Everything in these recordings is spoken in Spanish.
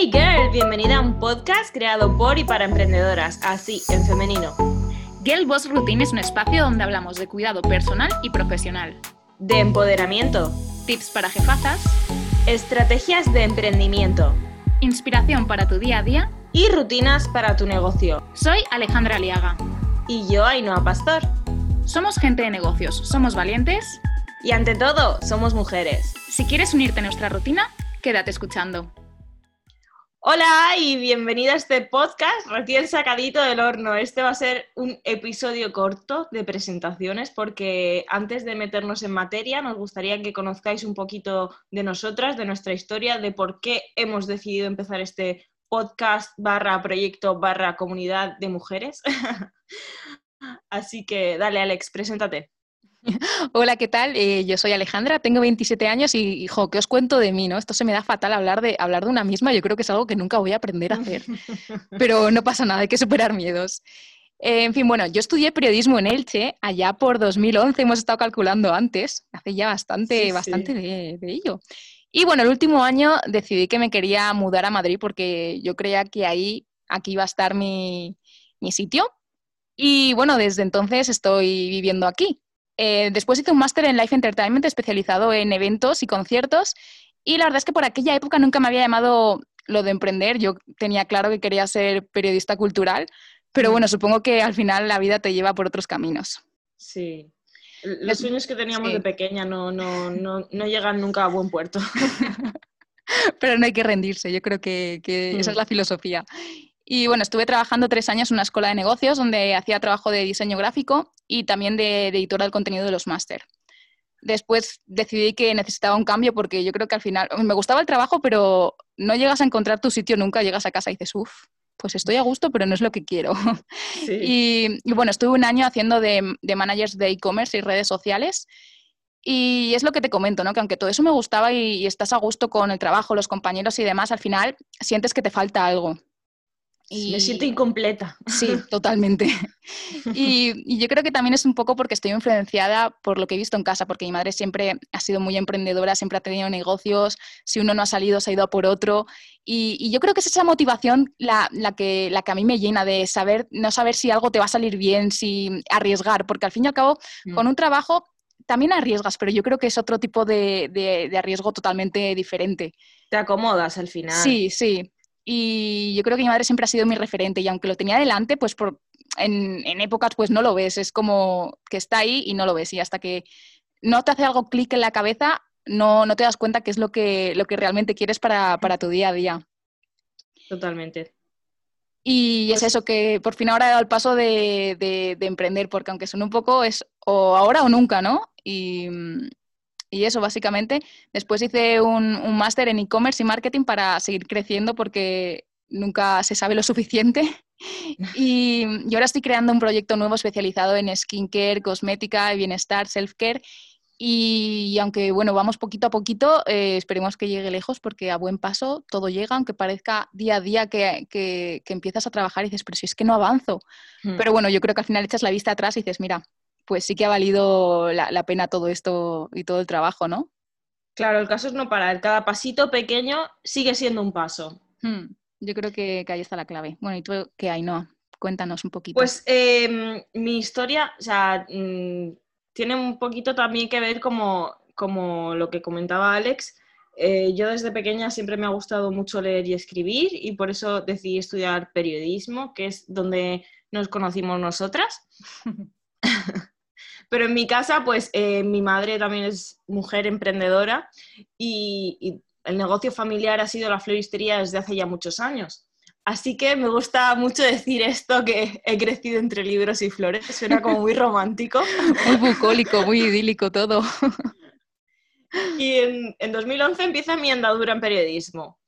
Hey girl, bienvenida a un podcast creado por y para emprendedoras, así en femenino. Girl Boss Routine es un espacio donde hablamos de cuidado personal y profesional, De empoderamiento, tips para jefazas, estrategias de emprendimiento inspiración para tu día a día. y rutinas para tu negocio. Soy Alejandra Aliaga. Y yo, Ainhoa Pastor. Somos gente de negocios, somos valientes. Y ante todo, somos mujeres. Si quieres unirte a nuestra rutina, quédate escuchando. Hola y bienvenida a este podcast recién sacadito del horno. Este va a ser un episodio corto de presentaciones porque antes de meternos en materia nos gustaría que conozcáis un poquito de nosotras, de nuestra historia, de por qué hemos decidido empezar este podcast barra proyecto barra comunidad de mujeres. Así que dale Alex, preséntate. Hola, ¿qué tal? Eh, yo soy Alejandra, tengo 27 años y, hijo, ¿qué os cuento de mí? ¿no? Esto se me da fatal hablar de, hablar de una misma, yo creo que es algo que nunca voy a aprender a hacer, pero no pasa nada, hay que superar miedos. Eh, en fin, bueno, yo estudié periodismo en Elche allá por 2011, hemos estado calculando antes, hace ya bastante, Sí, sí. bastante de, de ello. Y bueno, el último año decidí que me quería mudar a Madrid porque yo creía que ahí, aquí iba a estar mi, mi sitio. Y bueno, desde entonces estoy viviendo aquí. Eh, después hice un máster en Life Entertainment especializado en eventos y conciertos y la verdad es que por aquella época nunca me había llamado lo de emprender. Yo tenía claro que quería ser periodista cultural, pero Mm. bueno, supongo que al final la vida te lleva por otros caminos. Sí. Los sueños que teníamos Sí. de pequeña no, no, no, no llegan nunca a buen puerto. Pero no hay que rendirse, yo creo que, que esa es Mm. la filosofía. Y bueno, estuve trabajando tres años en una escuela de negocios donde hacía trabajo de diseño gráfico y también de, de editora del contenido de los máster. Después decidí que necesitaba un cambio porque yo creo que al final me gustaba el trabajo, pero no llegas a encontrar tu sitio nunca, llegas a casa y dices, uff, pues estoy a gusto, pero no es lo que quiero. Sí. Y, y bueno, estuve un año haciendo de, de managers de e-commerce y redes sociales. Y es lo que te comento, ¿no? Que aunque todo eso me gustaba y, y estás a gusto con el trabajo, los compañeros y demás, al final sientes que te falta algo. Me siento incompleta. Sí, totalmente. Y, y yo creo que también es un poco porque estoy influenciada por lo que he visto en casa, porque mi madre siempre ha sido muy emprendedora, siempre ha tenido negocios, si uno no ha salido, se ha ido a por otro. Y, y yo creo que es esa motivación la, la que, la que a mí me llena de saber, no saber si algo te va a salir bien, si arriesgar, porque al fin y al cabo, con un trabajo también arriesgas, pero yo creo que es otro tipo de, de- de arriesgo totalmente diferente. Te acomodas al final. Sí, sí. Y yo creo que mi madre siempre ha sido mi referente y aunque lo tenía delante, pues por, en, en épocas pues no lo ves, es como que está ahí y no lo ves y hasta que no te hace algo clic en la cabeza, no, no te das cuenta qué es lo que, lo que realmente quieres para, para tu día a día. Totalmente. Y Pues- es eso, que por fin ahora he dado el paso de, de- de emprender, porque aunque son un poco, es o ahora o nunca, ¿no? Y, y eso, básicamente. Después hice un, un máster en e-commerce y marketing para seguir creciendo, porque nunca se sabe lo suficiente. Y, y ahora estoy creando un proyecto nuevo especializado en skincare, cosmética, bienestar, self-care. Y, aunque, bueno, vamos poquito a poquito, eh, esperemos que llegue lejos porque a buen paso todo llega, aunque parezca día a día que, que- que empiezas a trabajar y dices, pero si es que no avanzo. Mm. Pero bueno, yo creo que al final echas la vista atrás y dices, mira, pues sí que ha valido la, la pena todo esto y todo el trabajo, ¿no? Claro, el caso es no parar. Cada pasito pequeño sigue siendo un paso. Hmm, yo creo que, que ahí está la clave. Bueno, ¿y tú qué hay, no? Cuéntanos un poquito. Pues eh, mi historia, o sea, mm, tiene un poquito también que ver como, como lo que comentaba Alex. Eh, yo desde pequeña siempre me ha gustado mucho leer y escribir y por eso decidí estudiar periodismo, que es donde nos conocimos nosotras. Pero en mi casa, pues eh, mi madre también es mujer emprendedora y, y el negocio familiar ha sido la floristería desde hace ya muchos años. Así que me gusta mucho decir esto, que he crecido entre libros y flores, suena como muy romántico. Muy bucólico, muy idílico todo. Y en, en 2011 empieza mi andadura en periodismo,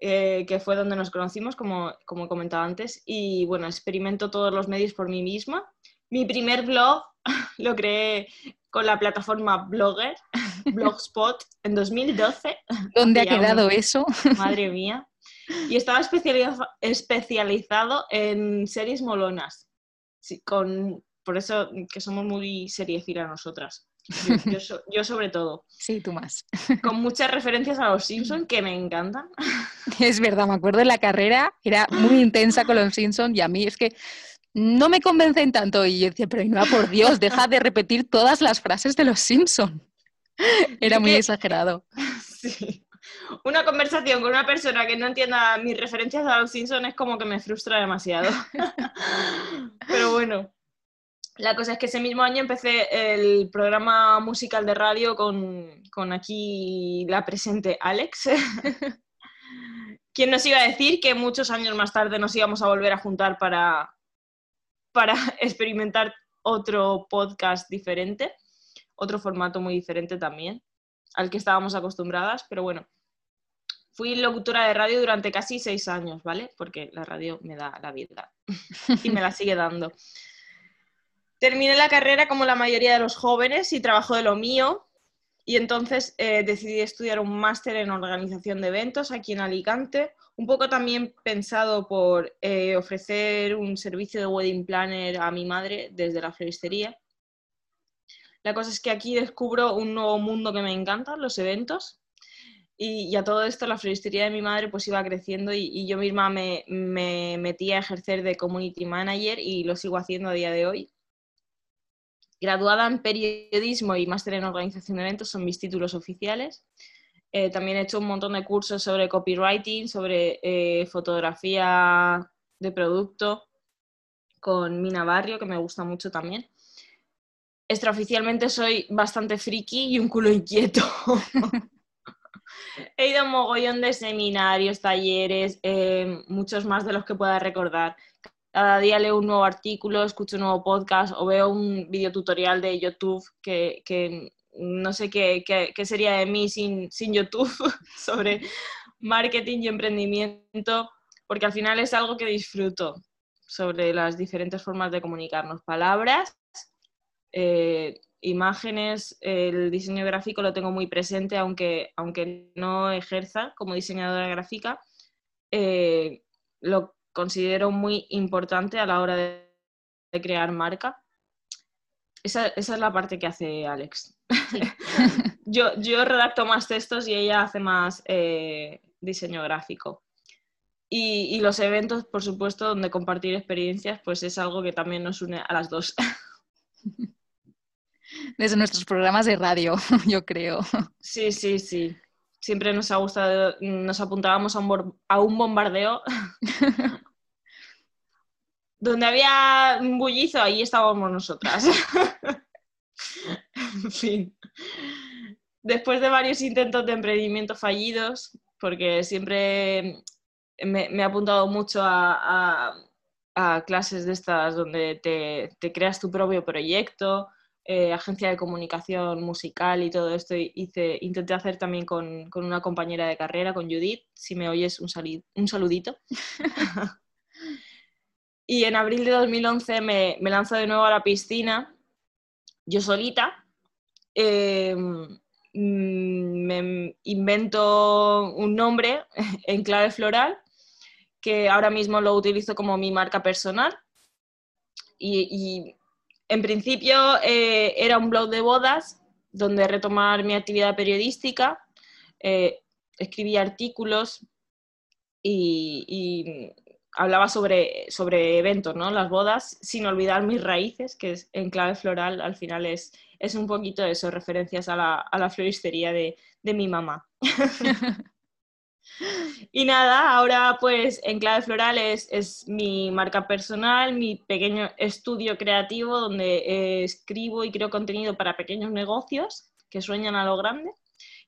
eh, que fue donde nos conocimos, como, como he comentado antes, y bueno, experimento todos los medios por mí misma. Mi primer blog lo creé con la plataforma Blogger, Blogspot, en 2012. ¿Dónde ha quedado eso? Madre mía. Y estaba especializa- especializado en series molonas. Sí, con, por eso que somos muy seriéfilas nosotras. Yo, sobre todo. Sí, tú más. Con muchas referencias a los Simpsons que me encantan. Es verdad, me acuerdo de la carrera, era muy intensa con los Simpsons y a mí es que no me convencen tanto. Y yo decía, pero no, por Dios, deja de repetir todas las frases de los Simpsons. Era muy exagerado. Sí. Una conversación con una persona que no entienda mis referencias a los Simpsons es como que me frustra demasiado. Pero bueno. La cosa es que ese mismo año empecé el programa musical de radio con, con aquí la presente Alex. ¿Quién nos iba a decir que muchos años más tarde nos íbamos a volver a juntar para, para experimentar otro podcast diferente, otro formato muy diferente también, al que estábamos acostumbradas, pero bueno, fui locutora de radio durante casi seis años, ¿vale? Porque la radio me da la vida y me la sigue dando. Terminé la carrera como la mayoría de los jóvenes y trabajo de lo mío, y entonces eh, decidí estudiar un máster en organización de eventos aquí en Alicante, un poco también pensado por eh, ofrecer un servicio de wedding planner a mi madre desde la floristería. La cosa es que aquí descubro un nuevo mundo que me encanta, los eventos. Y, a todo esto la floristería de mi madre pues iba creciendo y, yo misma me, me metí a ejercer de community manager y lo sigo haciendo a día de hoy graduada en periodismo y máster en organización de eventos son mis títulos oficiales. Eh, también he hecho un montón de cursos sobre copywriting, sobre eh, fotografía de producto con Mina Barrio, que me gusta mucho también. Extraoficialmente soy bastante friki y un culo inquieto. He ido a un mogollón de seminarios, talleres, eh, muchos más de los que pueda recordar cada día leo un nuevo artículo, escucho un nuevo podcast o veo un videotutorial de YouTube que, no sé qué, sería de mí sin, sin YouTube sobre marketing y emprendimiento, porque al final es algo que disfruto sobre las diferentes formas de comunicarnos. Palabras, eh, imágenes, el diseño gráfico lo tengo muy presente, aunque, aunque no ejerza como diseñadora gráfica. Eh, lo considero muy importante a la hora de, crear marca. Esa, es la parte que hace Alex. yo, yo redacto más textos y ella hace más eh, diseño gráfico. Y, los eventos, por supuesto, donde compartir experiencias, pues es algo que también nos une a las dos. Desde nuestros programas de radio, yo creo. Sí, sí, sí. Siempre nos ha gustado, nos apuntábamos a un bombardeo donde había un bullizo, ahí estábamos nosotras. en fin. Después de varios intentos de emprendimiento fallidos, porque siempre me, he apuntado mucho a, clases de estas donde te, creas tu propio proyecto, eh, agencia de comunicación musical y todo esto. Hice, intenté hacer también con, una compañera de carrera, con Judith. Si me oyes, un, un saludito. Y en abril de 2011 me, me lanzo de nuevo a la piscina, yo solita. Eh, mm, me invento un nombre en clave floral que ahora mismo lo utilizo como mi marca personal. Y, en principio eh, era un blog de bodas donde retomar mi actividad periodística, eh, escribía artículos y, hablaba sobre, sobre eventos, ¿no? Las bodas, sin olvidar mis raíces, que es en clave floral, al final es, es un poquito eso, referencias a la, a la floristería de, de mi mamá. y nada, ahora pues en clave floral es, es, mi marca personal, mi pequeño estudio creativo donde eh, escribo y creo contenido para pequeños negocios que sueñan a lo grande.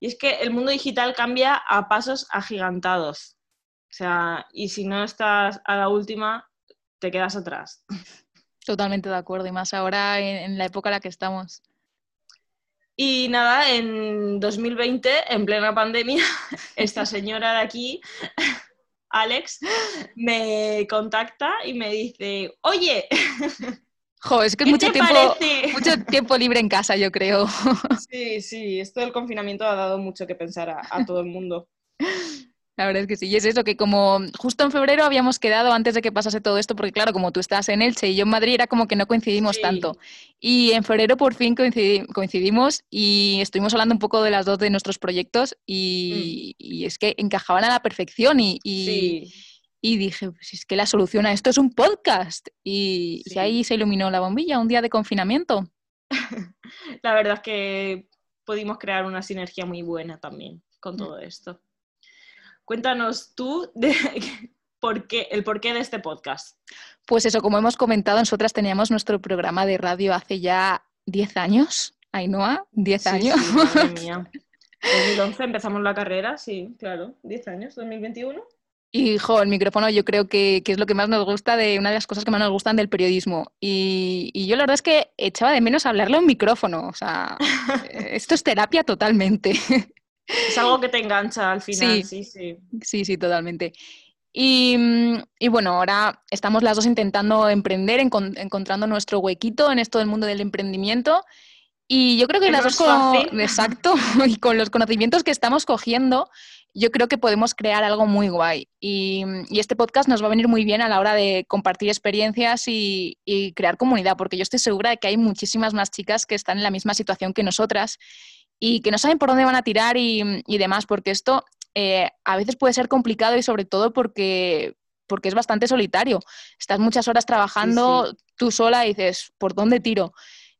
Y es que el mundo digital cambia a pasos agigantados. O sea, y si no estás a la última, te quedas atrás. Totalmente de acuerdo, y más ahora en, la época en la que estamos. Y nada, en 2020, en plena pandemia, esta señora de aquí, Alex, me contacta y me dice, oye, jo, es que es mucho tiempo, mucho tiempo libre en casa, yo creo. Sí, sí, esto del confinamiento ha dado mucho que pensar a todo el mundo. La verdad es que sí. Y es eso, que como justo en febrero habíamos quedado antes de que pasase todo esto, porque claro, como tú estás en Elche y yo en Madrid, era como que no coincidimos tanto. Y en febrero por fin coincidimos y estuvimos hablando un poco de las dos de nuestros proyectos y, mm. es que encajaban a la perfección y, y, dije, pues es que la solución a esto es un podcast. Y, y ahí se iluminó la bombilla un día de confinamiento. la verdad es que pudimos crear una sinergia muy buena también con mm. todo esto. Cuéntanos tú de, por qué, el porqué de este podcast. Pues eso, como hemos comentado, nosotras teníamos nuestro programa de radio hace ya 10 años. Ainhoa, 10 años. Sí, madre mía. 2011 empezamos la carrera, sí, claro, 10 años, 2021. Y, jo, el micrófono yo creo que, es lo que más nos gusta, de una de las cosas que más nos gustan del periodismo. Y, yo la verdad es que echaba de menos hablarle a un micrófono. O sea, esto es terapia totalmente. Es algo que te engancha al final, sí, sí. Sí, sí, totalmente. Y, bueno, ahora estamos las dos intentando emprender, encontrando nuestro huequito en esto del mundo del emprendimiento. Y yo creo que las dos, con, exacto, y con los conocimientos que estamos cogiendo, yo creo que podemos crear algo muy guay. Y, este podcast nos va a venir muy bien a la hora de compartir experiencias y, crear comunidad, porque yo estoy segura de que hay muchísimas más chicas que están en la misma situación que nosotras y que no saben por dónde van a tirar y, demás, porque esto eh, a veces puede ser complicado y sobre todo porque, porque es bastante solitario. Estás muchas horas trabajando tú sola y dices, ¿por dónde tiro?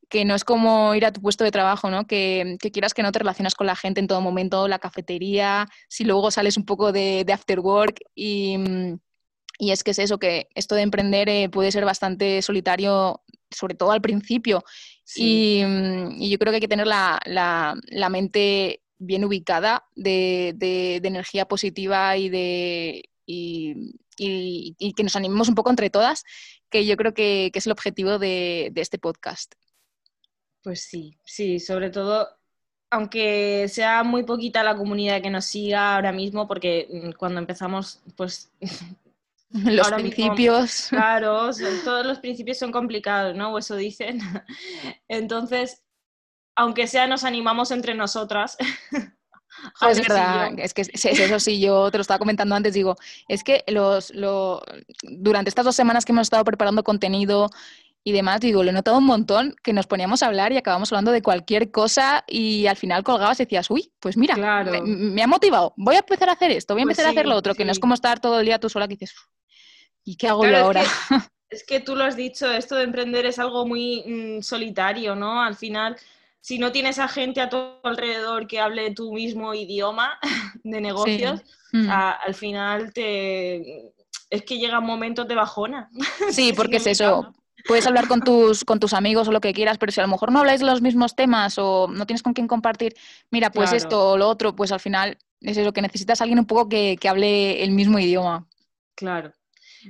que no es como ir a tu puesto de trabajo, ¿no? Que, quieras que no te relacionas con la gente en todo momento, la cafetería, si luego sales un poco de, after work y, es que es eso, que esto de emprender eh, puede ser bastante solitario, sobre todo al principio. Y, yo creo que hay que tener la, mente bien ubicada de, energía positiva y de... Y, que nos animemos un poco entre todas, que yo creo que, es el objetivo de este podcast. Pues sí, sí, sobre todo, aunque sea muy poquita la comunidad que nos siga ahora mismo, porque mm, cuando empezamos, pues... Los principios. claro, todos los principios son complicados, ¿no? O eso dicen. Entonces, aunque sea, nos animamos entre nosotras. es verdad, es que eso sí, yo te lo estaba comentando antes, digo, es que los, durante estas dos semanas que hemos estado preparando contenido y demás, digo, lo he notado un montón que nos poníamos a hablar y acabamos hablando de cualquier cosa y al final colgabas y decías, uy, pues mira, me, ha motivado, voy a empezar a hacer esto, voy a pues empezar a hacer lo otro, que no es como estar todo el día tú sola que dices, ¿y qué hago yo ahora? Es que, tú lo has dicho, esto de emprender es algo muy mm, solitario, ¿no? Al final, si no tienes a gente a tu alrededor que hable tu mismo idioma de negocios, mm. al final te... Es que llega un momento de bajona. Sí, porque es eso puedes hablar con tus, con tus amigos o lo que quieras, pero si a lo mejor no habláis los mismos temas o no tienes con quién compartir, mira, pues esto o lo otro, pues al final es eso, que necesitas alguien un poco que, hable el mismo idioma. Claro.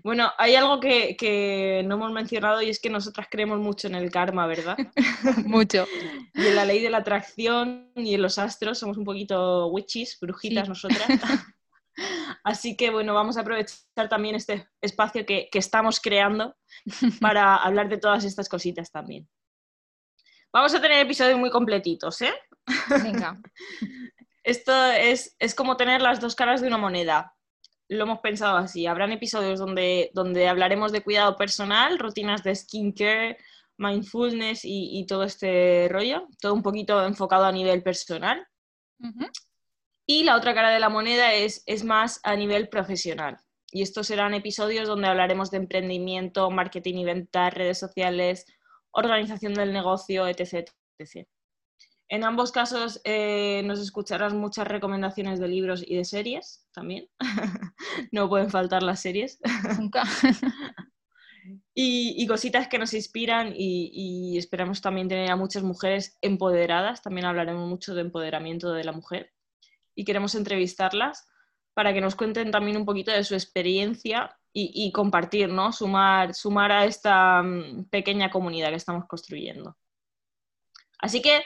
Bueno, hay algo que, no hemos mencionado y es que nosotras creemos mucho en el karma, ¿verdad? mucho. Y en la ley de la atracción y en los astros somos un poquito witches, brujitas nosotras. Así que bueno, vamos a aprovechar también este espacio que, estamos creando para hablar de todas estas cositas también. Vamos a tener episodios muy completitos, ¿eh? Venga. Esto es, como tener las dos caras de una moneda. Lo hemos pensado así. Habrán episodios donde, donde hablaremos de cuidado personal, rutinas de skincare, mindfulness y, todo este rollo. Todo un poquito enfocado a nivel personal. Y la otra cara de la moneda es, es más a nivel profesional. Y estos serán episodios donde hablaremos de emprendimiento, marketing y venta, redes sociales, organización del negocio, etc. En ambos casos eh, nos escucharás muchas recomendaciones de libros y de series también. no pueden faltar las series. Nunca. y, cositas que nos inspiran y, y, esperamos también tener a muchas mujeres empoderadas. También hablaremos mucho de empoderamiento de la mujer y queremos entrevistarlas para que nos cuenten también un poquito de su experiencia y, compartir, ¿no? Sumar, sumar a esta mm, pequeña comunidad que estamos construyendo. Así que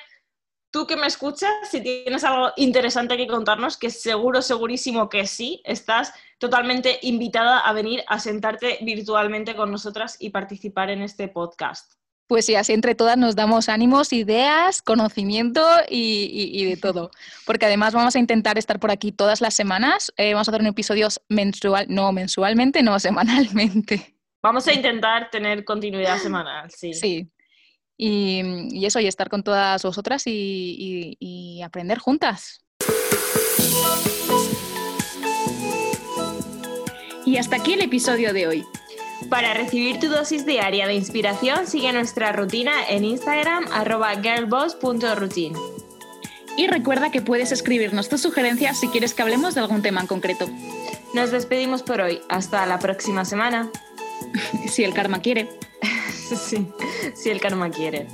tú que me escuchas, si tienes algo interesante que contarnos, que seguro, segurísimo que sí, estás totalmente invitada a venir a sentarte virtualmente con nosotras y participar en este podcast. Pues sí, así entre todas nos damos ánimos, ideas, conocimiento y, de todo. Porque además vamos a intentar estar por aquí todas las semanas. Eh, vamos a hacer un episodio mensual, no mensualmente, no semanalmente. Vamos a intentar tener continuidad semanal, sí. Sí. Y, eso, y estar con todas vosotras y aprender juntas. Y hasta aquí el episodio de hoy. Para recibir tu dosis diaria de inspiración, sigue nuestra rutina en Instagram arroba girlboss.routine. Y recuerda que puedes escribirnos tus sugerencias si quieres que hablemos de algún tema en concreto. Nos despedimos por hoy. Hasta la próxima semana. si el karma quiere. Sí, si el karma quiere.